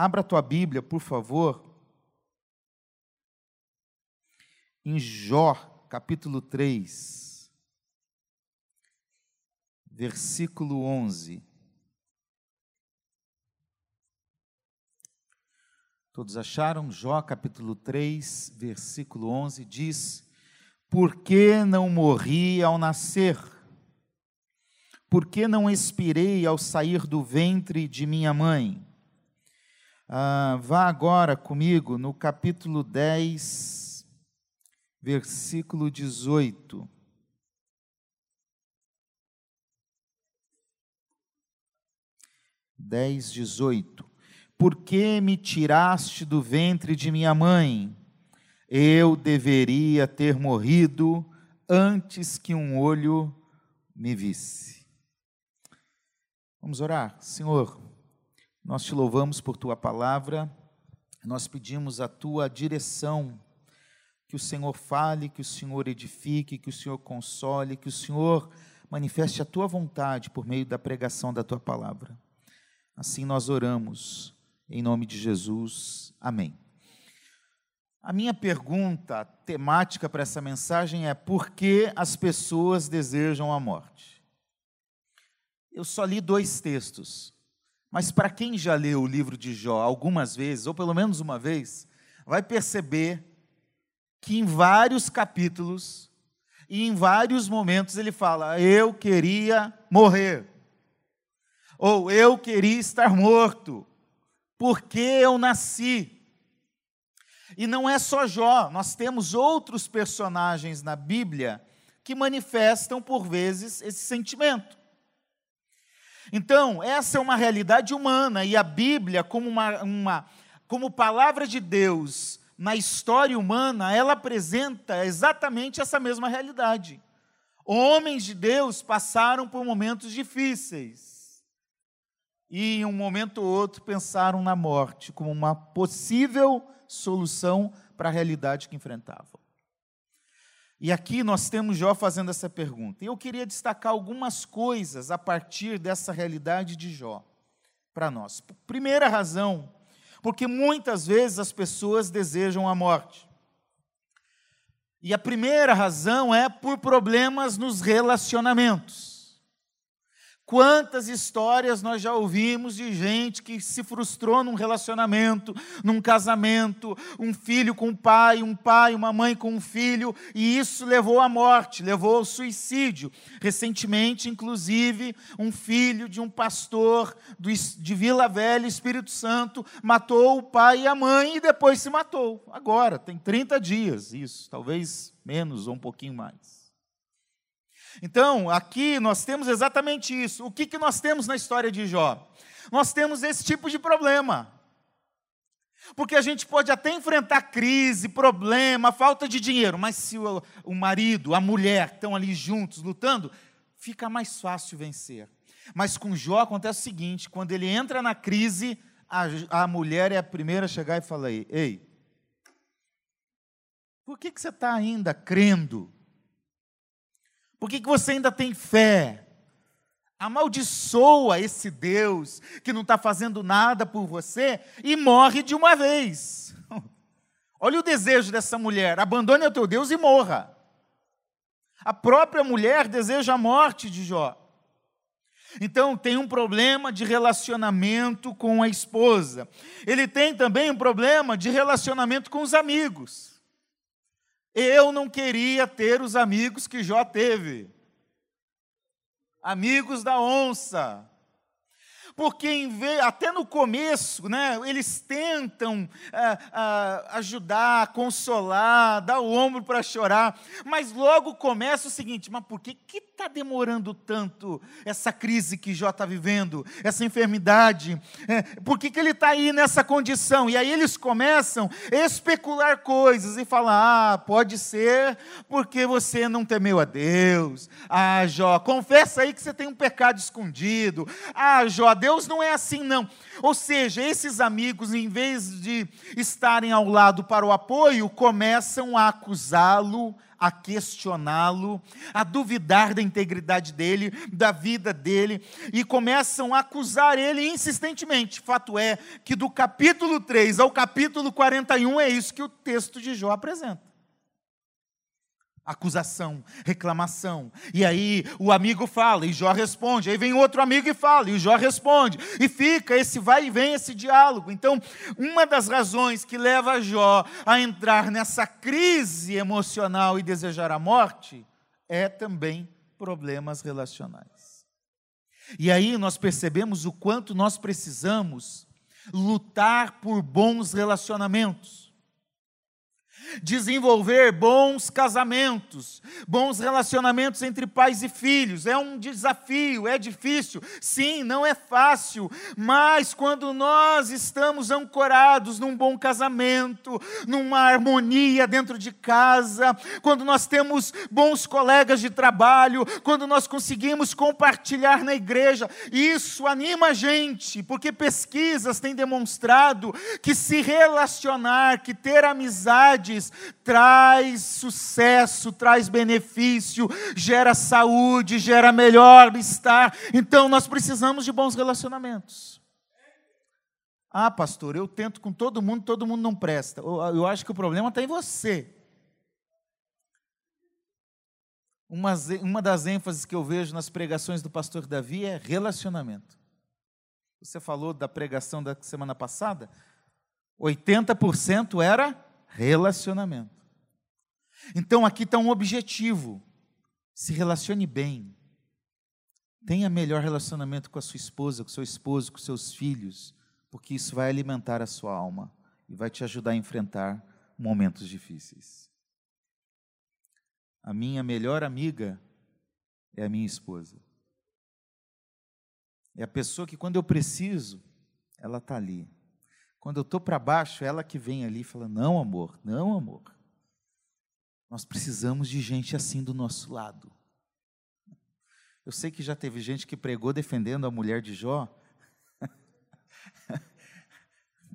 Abra a tua Bíblia, por favor, em Jó, capítulo 3, versículo 11. Todos acharam? Jó, capítulo 3, versículo 11 diz: Por que não morri ao nascer? Por que não expirei ao sair do ventre de minha mãe? Ah, vá agora comigo no capítulo 10, versículo 18. Dez, dezoito. Por que me tiraste do ventre de minha mãe? Eu deveria ter morrido antes que um olho me visse. Vamos orar. Senhor, nós te louvamos por tua palavra, nós pedimos a tua direção, que o Senhor fale, que o Senhor edifique, que o Senhor console, que o Senhor manifeste a tua vontade por meio da pregação da tua palavra. Assim nós oramos, em nome de Jesus. Amém. A minha pergunta temática para essa mensagem é: por que as pessoas desejam a morte? eu só li dois textos. Mas para quem já leu o livro de Jó algumas vezes, ou pelo menos uma vez, vai perceber que em vários capítulos e em vários momentos ele fala: Eu queria morrer, ou eu queria estar morto, porque eu nasci. E não é só Jó, nós temos outros personagens na Bíblia que manifestam por vezes esse sentimento. Então, essa é uma realidade humana e a Bíblia, como, uma, uma, como palavra de Deus na história humana, ela apresenta exatamente essa mesma realidade. Homens de Deus passaram por momentos difíceis e, em um momento ou outro, pensaram na morte como uma possível solução para a realidade que enfrentavam. E aqui nós temos Jó fazendo essa pergunta. E eu queria destacar algumas coisas a partir dessa realidade de Jó para nós. Primeira razão, porque muitas vezes as pessoas desejam a morte. E a primeira razão é por problemas nos relacionamentos. Quantas histórias nós já ouvimos de gente que se frustrou num relacionamento, num casamento, um filho com um pai, um pai, uma mãe com um filho, e isso levou à morte, levou ao suicídio. Recentemente, inclusive, um filho de um pastor de Vila Velha, Espírito Santo, matou o pai e a mãe e depois se matou. Agora, tem 30 dias isso, talvez menos ou um pouquinho mais. Então, aqui nós temos exatamente isso. O que, que nós temos na história de Jó? Nós temos esse tipo de problema. Porque a gente pode até enfrentar crise, problema, falta de dinheiro, mas se o, o marido, a mulher estão ali juntos lutando, fica mais fácil vencer. Mas com Jó acontece o seguinte: quando ele entra na crise, a, a mulher é a primeira a chegar e falar: Ei, por que, que você está ainda crendo? Por que, que você ainda tem fé? Amaldiçoa esse Deus que não está fazendo nada por você e morre de uma vez. Olha o desejo dessa mulher: abandone o teu Deus e morra. A própria mulher deseja a morte de Jó. Então, tem um problema de relacionamento com a esposa. Ele tem também um problema de relacionamento com os amigos. Eu não queria ter os amigos que Jó teve. Amigos da onça, porque até no começo, né, eles tentam ah, ah, ajudar, consolar, dar o ombro para chorar, mas logo começa o seguinte: mas por que está demorando tanto essa crise que Jó está vivendo, essa enfermidade? É, por que, que ele está aí nessa condição? E aí eles começam a especular coisas e falar: ah, pode ser porque você não temeu a Deus. Ah, Jó, confessa aí que você tem um pecado escondido. Ah, Jó, Deus Deus não é assim, não. Ou seja, esses amigos, em vez de estarem ao lado para o apoio, começam a acusá-lo, a questioná-lo, a duvidar da integridade dele, da vida dele, e começam a acusar ele insistentemente. Fato é que do capítulo 3 ao capítulo 41 é isso que o texto de Jó apresenta acusação, reclamação. E aí o amigo fala e Jó responde. Aí vem outro amigo e fala e Jó responde. E fica esse vai e vem esse diálogo. Então, uma das razões que leva Jó a entrar nessa crise emocional e desejar a morte é também problemas relacionais. E aí nós percebemos o quanto nós precisamos lutar por bons relacionamentos desenvolver bons casamentos, bons relacionamentos entre pais e filhos. É um desafio, é difícil, sim, não é fácil, mas quando nós estamos ancorados num bom casamento, numa harmonia dentro de casa, quando nós temos bons colegas de trabalho, quando nós conseguimos compartilhar na igreja, isso anima a gente, porque pesquisas têm demonstrado que se relacionar, que ter amizade, traz sucesso, traz benefício, gera saúde, gera melhor estar. Então nós precisamos de bons relacionamentos. Ah, pastor, eu tento com todo mundo, todo mundo não presta. Eu acho que o problema está em você. Uma, uma das ênfases que eu vejo nas pregações do pastor Davi é relacionamento. Você falou da pregação da semana passada? 80% era Relacionamento. Então aqui está um objetivo. Se relacione bem. Tenha melhor relacionamento com a sua esposa, com seu esposo, com seus filhos, porque isso vai alimentar a sua alma e vai te ajudar a enfrentar momentos difíceis. A minha melhor amiga é a minha esposa. É a pessoa que, quando eu preciso, ela está ali. Quando eu estou para baixo, ela que vem ali e fala: Não, amor, não, amor. Nós precisamos de gente assim do nosso lado. Eu sei que já teve gente que pregou defendendo a mulher de Jó.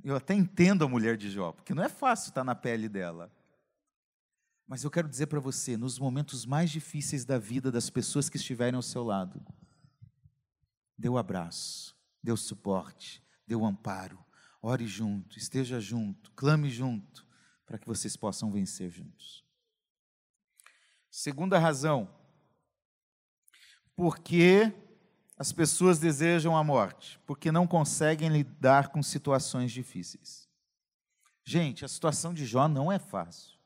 Eu até entendo a mulher de Jó, porque não é fácil estar na pele dela. Mas eu quero dizer para você, nos momentos mais difíceis da vida das pessoas que estiverem ao seu lado, dê o um abraço, dê o suporte, dê o amparo, Ore junto, esteja junto, clame junto, para que vocês possam vencer juntos. Segunda razão, porque as pessoas desejam a morte, porque não conseguem lidar com situações difíceis. Gente, a situação de Jó não é fácil.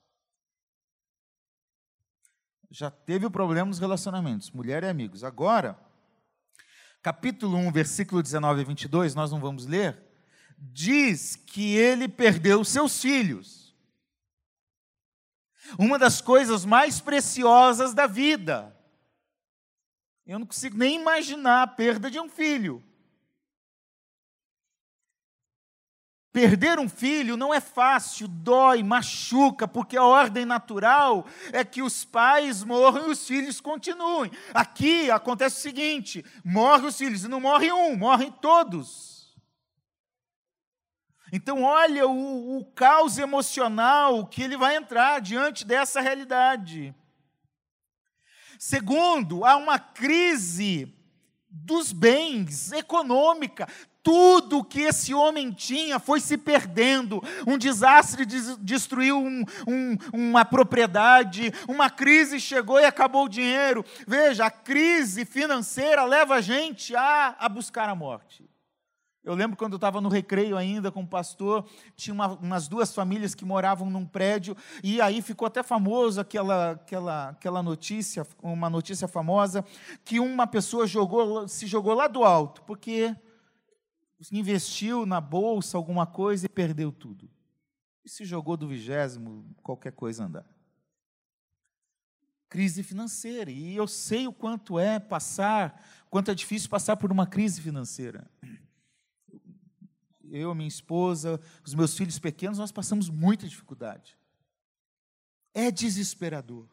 Já teve o problema nos relacionamentos, mulher e amigos. Agora, capítulo 1, versículo 19 e 22, nós não vamos ler, diz que ele perdeu seus filhos. Uma das coisas mais preciosas da vida. Eu não consigo nem imaginar a perda de um filho. Perder um filho não é fácil, dói, machuca, porque a ordem natural é que os pais morram e os filhos continuem. Aqui acontece o seguinte: morre os filhos, e não morre um, morrem todos. Então, olha o, o caos emocional que ele vai entrar diante dessa realidade. Segundo, há uma crise dos bens, econômica. Tudo que esse homem tinha foi se perdendo. Um desastre destruiu um, um, uma propriedade, uma crise chegou e acabou o dinheiro. Veja, a crise financeira leva a gente a, a buscar a morte. Eu lembro quando eu estava no recreio ainda com o pastor, tinha uma, umas duas famílias que moravam num prédio, e aí ficou até famoso aquela, aquela, aquela notícia, uma notícia famosa, que uma pessoa jogou, se jogou lá do alto, porque investiu na bolsa alguma coisa e perdeu tudo. E se jogou do vigésimo, qualquer coisa andar. Crise financeira, e eu sei o quanto é passar, quanto é difícil passar por uma crise financeira eu, minha esposa, os meus filhos pequenos, nós passamos muita dificuldade. É desesperador.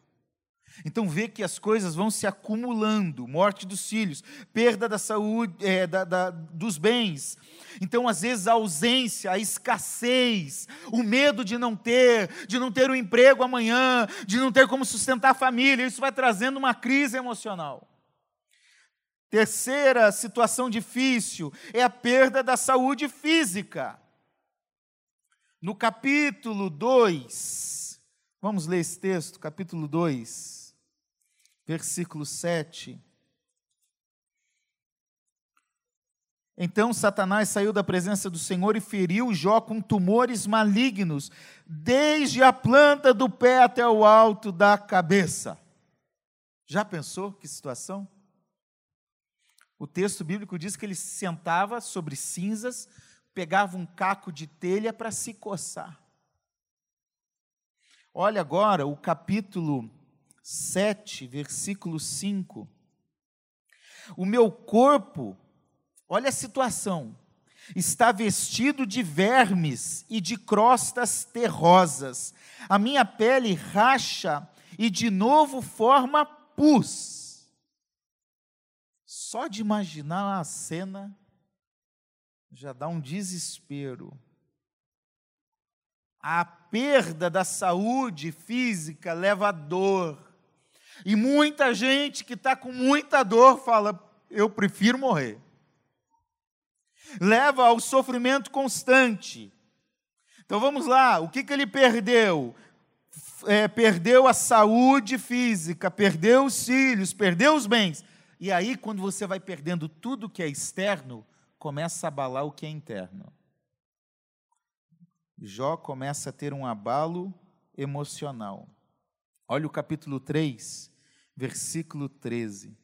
Então vê que as coisas vão se acumulando, morte dos filhos, perda da saúde, é, da, da, dos bens. Então, às vezes, a ausência, a escassez, o medo de não ter, de não ter um emprego amanhã, de não ter como sustentar a família, isso vai trazendo uma crise emocional. Terceira situação difícil é a perda da saúde física. No capítulo 2, vamos ler esse texto, capítulo 2 versículo 7. Então Satanás saiu da presença do Senhor e feriu Jó com tumores malignos, desde a planta do pé até o alto da cabeça. Já pensou que situação? O texto bíblico diz que ele se sentava sobre cinzas, pegava um caco de telha para se coçar. Olha agora o capítulo 7, versículo 5. O meu corpo, olha a situação, está vestido de vermes e de crostas terrosas. A minha pele racha e de novo forma pus. Só de imaginar a cena já dá um desespero. A perda da saúde física leva a dor, e muita gente que está com muita dor fala: eu prefiro morrer. Leva ao sofrimento constante. Então vamos lá, o que, que ele perdeu? É, perdeu a saúde física, perdeu os filhos, perdeu os bens. E aí, quando você vai perdendo tudo que é externo, começa a abalar o que é interno. Jó começa a ter um abalo emocional. Olha o capítulo 3, versículo 13.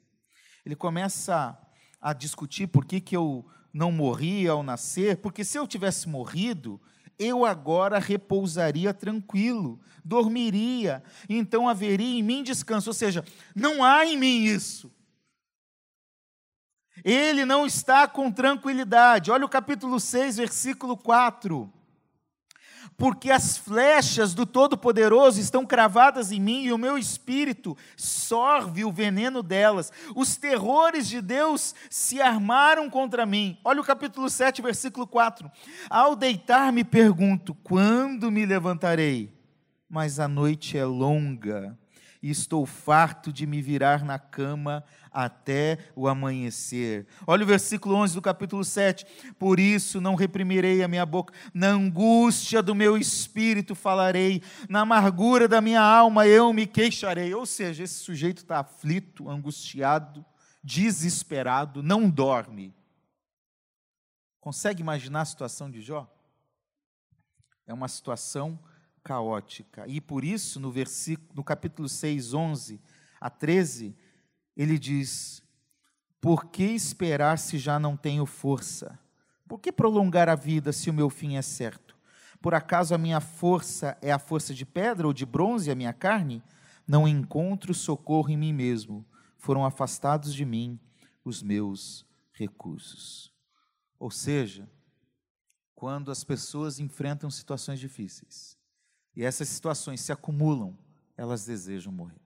Ele começa a discutir por que, que eu não morri ao nascer, porque se eu tivesse morrido, eu agora repousaria tranquilo, dormiria, então haveria em mim descanso. Ou seja, não há em mim isso. Ele não está com tranquilidade. Olha o capítulo 6, versículo 4 porque as flechas do Todo-Poderoso estão cravadas em mim e o meu espírito sorve o veneno delas. Os terrores de Deus se armaram contra mim. Olha o capítulo 7, versículo 4. Ao deitar, me pergunto: quando me levantarei? Mas a noite é longa e estou farto de me virar na cama até o amanhecer. Olha o versículo 11 do capítulo 7. Por isso não reprimirei a minha boca, na angústia do meu espírito falarei, na amargura da minha alma eu me queixarei. Ou seja, esse sujeito está aflito, angustiado, desesperado, não dorme. Consegue imaginar a situação de Jó? É uma situação caótica. E por isso, no versículo, no capítulo 6, 11 a 13, ele diz: Por que esperar se já não tenho força? Por que prolongar a vida se o meu fim é certo? Por acaso a minha força é a força de pedra ou de bronze, a minha carne? Não encontro socorro em mim mesmo. Foram afastados de mim os meus recursos. Ou seja, quando as pessoas enfrentam situações difíceis e essas situações se acumulam, elas desejam morrer.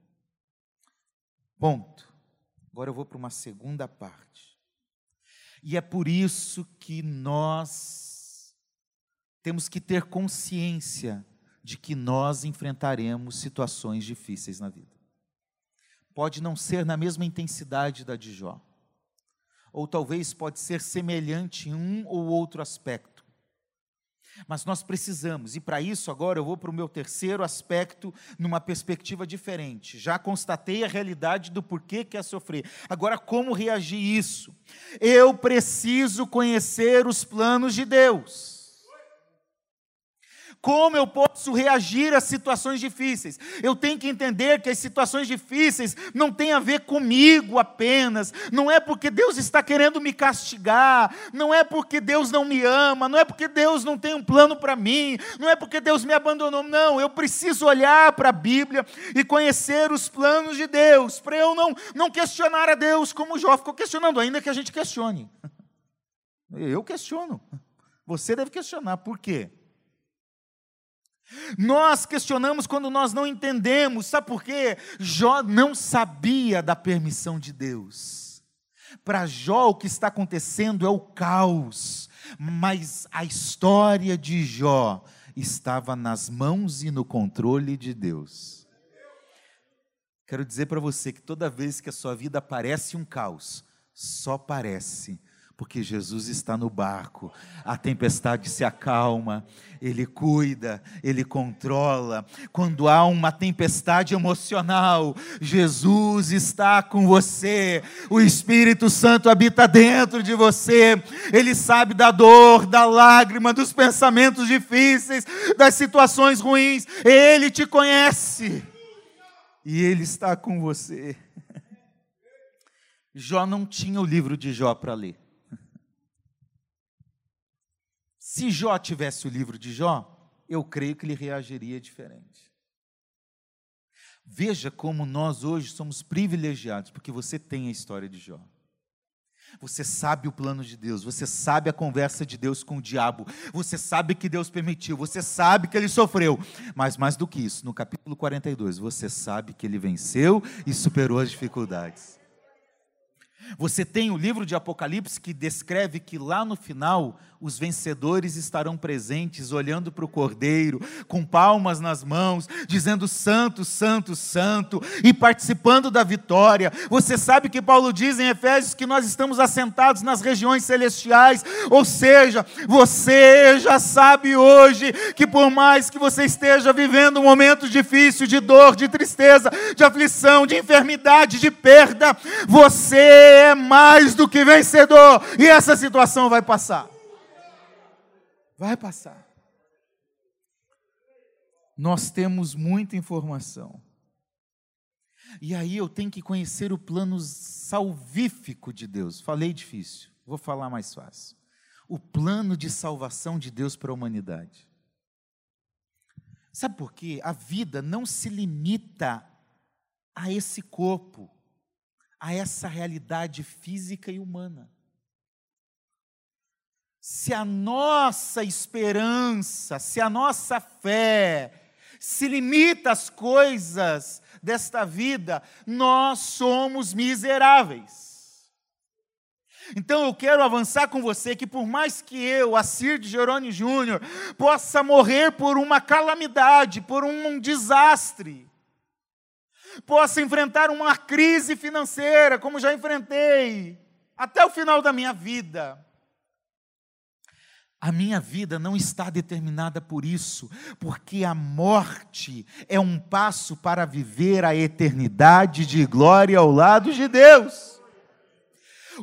Ponto. Agora eu vou para uma segunda parte. E é por isso que nós temos que ter consciência de que nós enfrentaremos situações difíceis na vida. Pode não ser na mesma intensidade da de Jó, ou talvez pode ser semelhante em um ou outro aspecto mas nós precisamos, e para isso agora eu vou para o meu terceiro aspecto, numa perspectiva diferente. Já constatei a realidade do porquê que é sofrer. Agora, como reagir isso? Eu preciso conhecer os planos de Deus. Como eu posso reagir a situações difíceis? Eu tenho que entender que as situações difíceis não têm a ver comigo apenas. Não é porque Deus está querendo me castigar, não é porque Deus não me ama, não é porque Deus não tem um plano para mim, não é porque Deus me abandonou. Não, eu preciso olhar para a Bíblia e conhecer os planos de Deus, para eu não, não questionar a Deus como Jó ficou questionando, ainda que a gente questione. Eu questiono. Você deve questionar. Por quê? Nós questionamos quando nós não entendemos, sabe por quê? Jó não sabia da permissão de Deus. Para Jó, o que está acontecendo é o caos, mas a história de Jó estava nas mãos e no controle de Deus. Quero dizer para você que toda vez que a sua vida parece um caos, só parece, porque Jesus está no barco, a tempestade se acalma, Ele cuida, Ele controla. Quando há uma tempestade emocional, Jesus está com você, o Espírito Santo habita dentro de você, Ele sabe da dor, da lágrima, dos pensamentos difíceis, das situações ruins, Ele te conhece e Ele está com você. Jó não tinha o livro de Jó para ler. Se Jó tivesse o livro de Jó, eu creio que ele reagiria diferente. Veja como nós hoje somos privilegiados, porque você tem a história de Jó. Você sabe o plano de Deus, você sabe a conversa de Deus com o diabo, você sabe que Deus permitiu, você sabe que ele sofreu, mas mais do que isso, no capítulo 42, você sabe que ele venceu e superou as dificuldades. Você tem o livro de Apocalipse que descreve que lá no final os vencedores estarão presentes, olhando para o Cordeiro, com palmas nas mãos, dizendo Santo, Santo, Santo, e participando da vitória. Você sabe que Paulo diz em Efésios que nós estamos assentados nas regiões celestiais, ou seja, você já sabe hoje que por mais que você esteja vivendo um momento difícil, de dor, de tristeza, de aflição, de enfermidade, de perda, você é mais do que vencedor, e essa situação vai passar. Vai passar. Nós temos muita informação. E aí eu tenho que conhecer o plano salvífico de Deus. Falei difícil, vou falar mais fácil. O plano de salvação de Deus para a humanidade. Sabe por quê? A vida não se limita a esse corpo, a essa realidade física e humana se a nossa esperança, se a nossa fé se limita às coisas desta vida, nós somos miseráveis. Então eu quero avançar com você que por mais que eu, Assir de Jerônimo Júnior, possa morrer por uma calamidade, por um desastre, possa enfrentar uma crise financeira, como já enfrentei, até o final da minha vida, a minha vida não está determinada por isso, porque a morte é um passo para viver a eternidade de glória ao lado de Deus.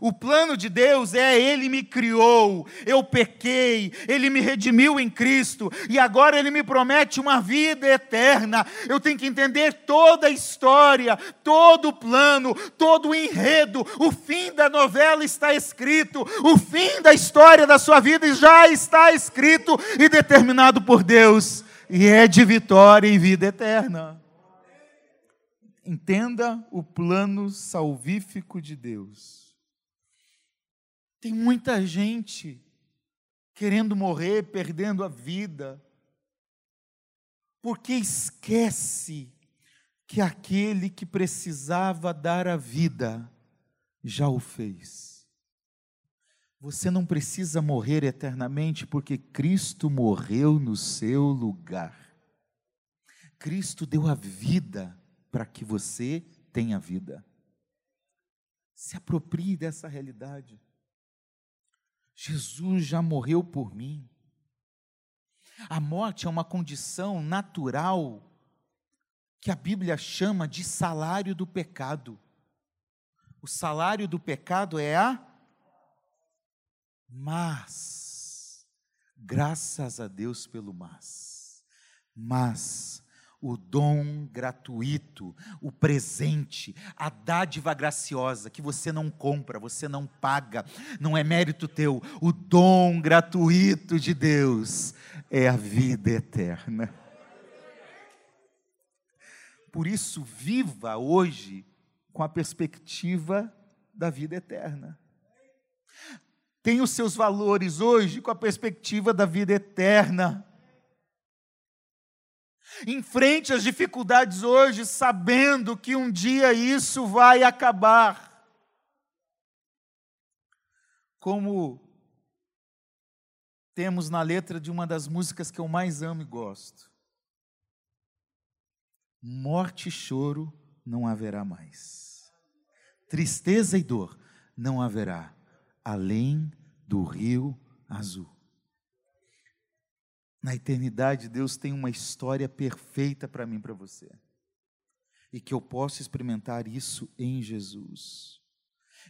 O plano de Deus é Ele me criou, eu pequei, Ele me redimiu em Cristo e agora Ele me promete uma vida eterna. Eu tenho que entender toda a história, todo o plano, todo o enredo. O fim da novela está escrito, o fim da história da sua vida já está escrito e determinado por Deus, e é de vitória e vida eterna. Entenda o plano salvífico de Deus. Tem muita gente querendo morrer, perdendo a vida, porque esquece que aquele que precisava dar a vida já o fez. Você não precisa morrer eternamente porque Cristo morreu no seu lugar. Cristo deu a vida para que você tenha vida. Se aproprie dessa realidade. Jesus já morreu por mim. A morte é uma condição natural que a Bíblia chama de salário do pecado. O salário do pecado é a mas graças a Deus pelo mas. Mas o dom gratuito, o presente, a dádiva graciosa que você não compra, você não paga, não é mérito teu. O dom gratuito de Deus é a vida eterna. Por isso, viva hoje com a perspectiva da vida eterna. Tenha os seus valores hoje com a perspectiva da vida eterna. Enfrente as dificuldades hoje, sabendo que um dia isso vai acabar. Como temos na letra de uma das músicas que eu mais amo e gosto. Morte e choro não haverá mais. Tristeza e dor não haverá, além do rio azul. Na eternidade, Deus tem uma história perfeita para mim, para você. E que eu posso experimentar isso em Jesus.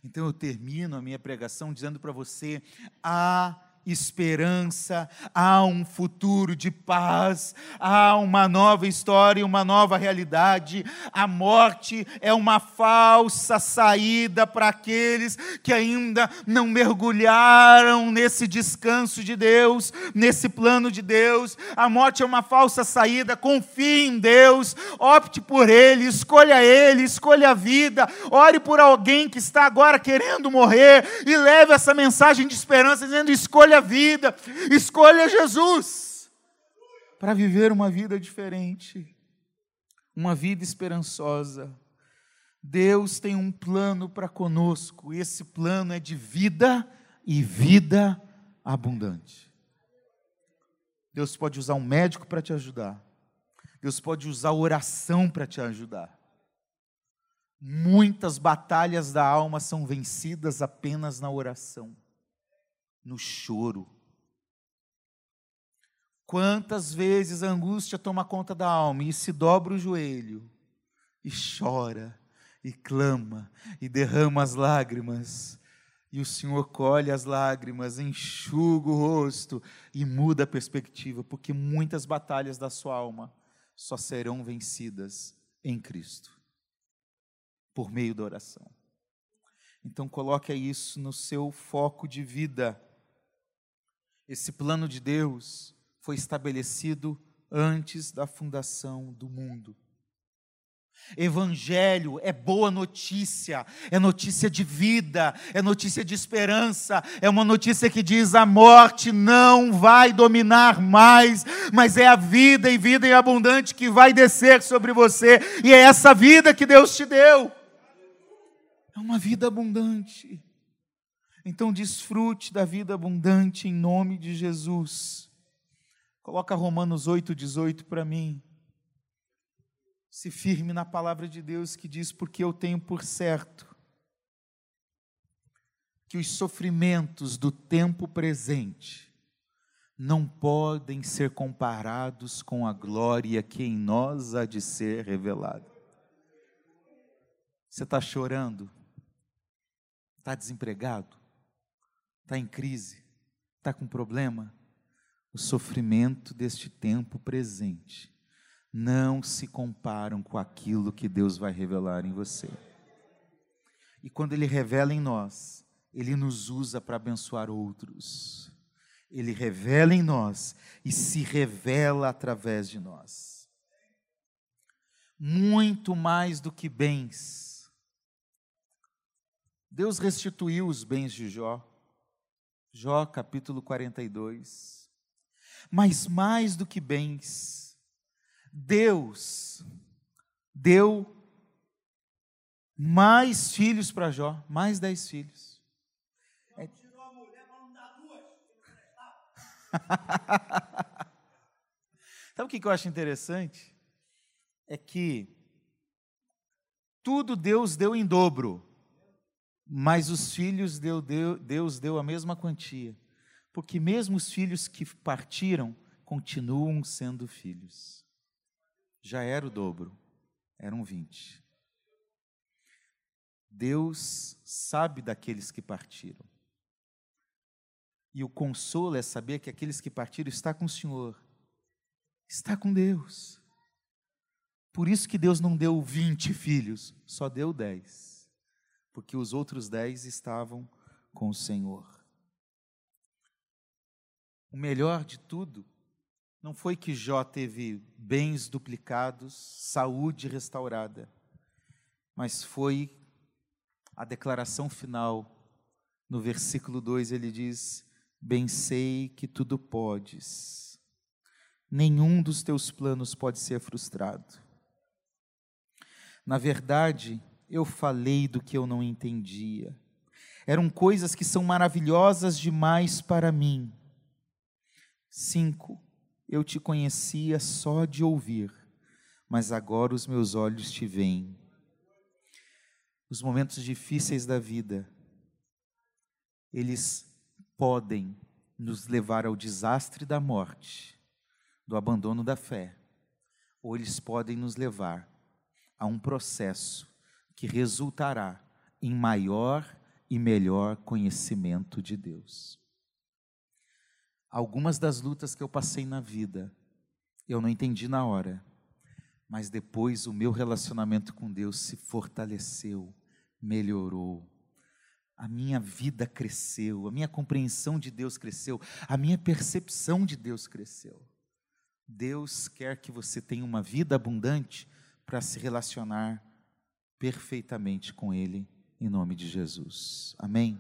Então eu termino a minha pregação dizendo para você: há esperança, há um futuro de paz, há uma nova história, uma nova realidade. A morte é uma falsa saída para aqueles que ainda não mergulharam nesse descanso de Deus, nesse plano de Deus. A morte é uma falsa saída. Confie em Deus, opte por Ele, escolha Ele, escolha a vida. Ore por alguém que está agora querendo morrer e leve essa mensagem de esperança, dizendo: escolha escolha a vida, escolha Jesus para viver uma vida diferente, uma vida esperançosa. Deus tem um plano para conosco, esse plano é de vida e vida abundante. Deus pode usar um médico para te ajudar. Deus pode usar oração para te ajudar. Muitas batalhas da alma são vencidas apenas na oração no choro. Quantas vezes a angústia toma conta da alma e se dobra o joelho e chora e clama e derrama as lágrimas. E o Senhor colhe as lágrimas, enxuga o rosto e muda a perspectiva, porque muitas batalhas da sua alma só serão vencidas em Cristo, por meio da oração. Então coloque isso no seu foco de vida. Esse plano de Deus foi estabelecido antes da fundação do mundo. Evangelho é boa notícia, é notícia de vida, é notícia de esperança, é uma notícia que diz a morte não vai dominar mais, mas é a vida e vida em abundante que vai descer sobre você, e é essa vida que Deus te deu. É uma vida abundante. Então desfrute da vida abundante em nome de Jesus. Coloca Romanos 8,18 para mim. Se firme na palavra de Deus que diz: Porque eu tenho por certo que os sofrimentos do tempo presente não podem ser comparados com a glória que em nós há de ser revelada. Você está chorando? Está desempregado? Está em crise, está com problema, o sofrimento deste tempo presente não se comparam com aquilo que Deus vai revelar em você. E quando Ele revela em nós, Ele nos usa para abençoar outros. Ele revela em nós e se revela através de nós. Muito mais do que bens. Deus restituiu os bens de Jó. Jó capítulo 42. Mas mais do que bens, Deus deu mais filhos para Jó, mais dez filhos. É... Sabe o que eu acho interessante? É que tudo Deus deu em dobro. Mas os filhos deu, deu, Deus deu a mesma quantia, porque mesmo os filhos que partiram continuam sendo filhos. Já era o dobro, eram vinte. Deus sabe daqueles que partiram. E o consolo é saber que aqueles que partiram está com o Senhor, está com Deus. Por isso que Deus não deu vinte filhos, só deu dez porque os outros dez estavam com o Senhor. O melhor de tudo não foi que Jó teve bens duplicados, saúde restaurada, mas foi a declaração final. No versículo 2 ele diz: Bem sei que tudo podes, nenhum dos teus planos pode ser frustrado. Na verdade, eu falei do que eu não entendia. Eram coisas que são maravilhosas demais para mim. Cinco, eu te conhecia só de ouvir, mas agora os meus olhos te veem. Os momentos difíceis da vida, eles podem nos levar ao desastre da morte, do abandono da fé, ou eles podem nos levar a um processo que resultará em maior e melhor conhecimento de Deus. Algumas das lutas que eu passei na vida, eu não entendi na hora, mas depois o meu relacionamento com Deus se fortaleceu, melhorou. A minha vida cresceu, a minha compreensão de Deus cresceu, a minha percepção de Deus cresceu. Deus quer que você tenha uma vida abundante para se relacionar perfeitamente com Ele, em nome de Jesus. Amém?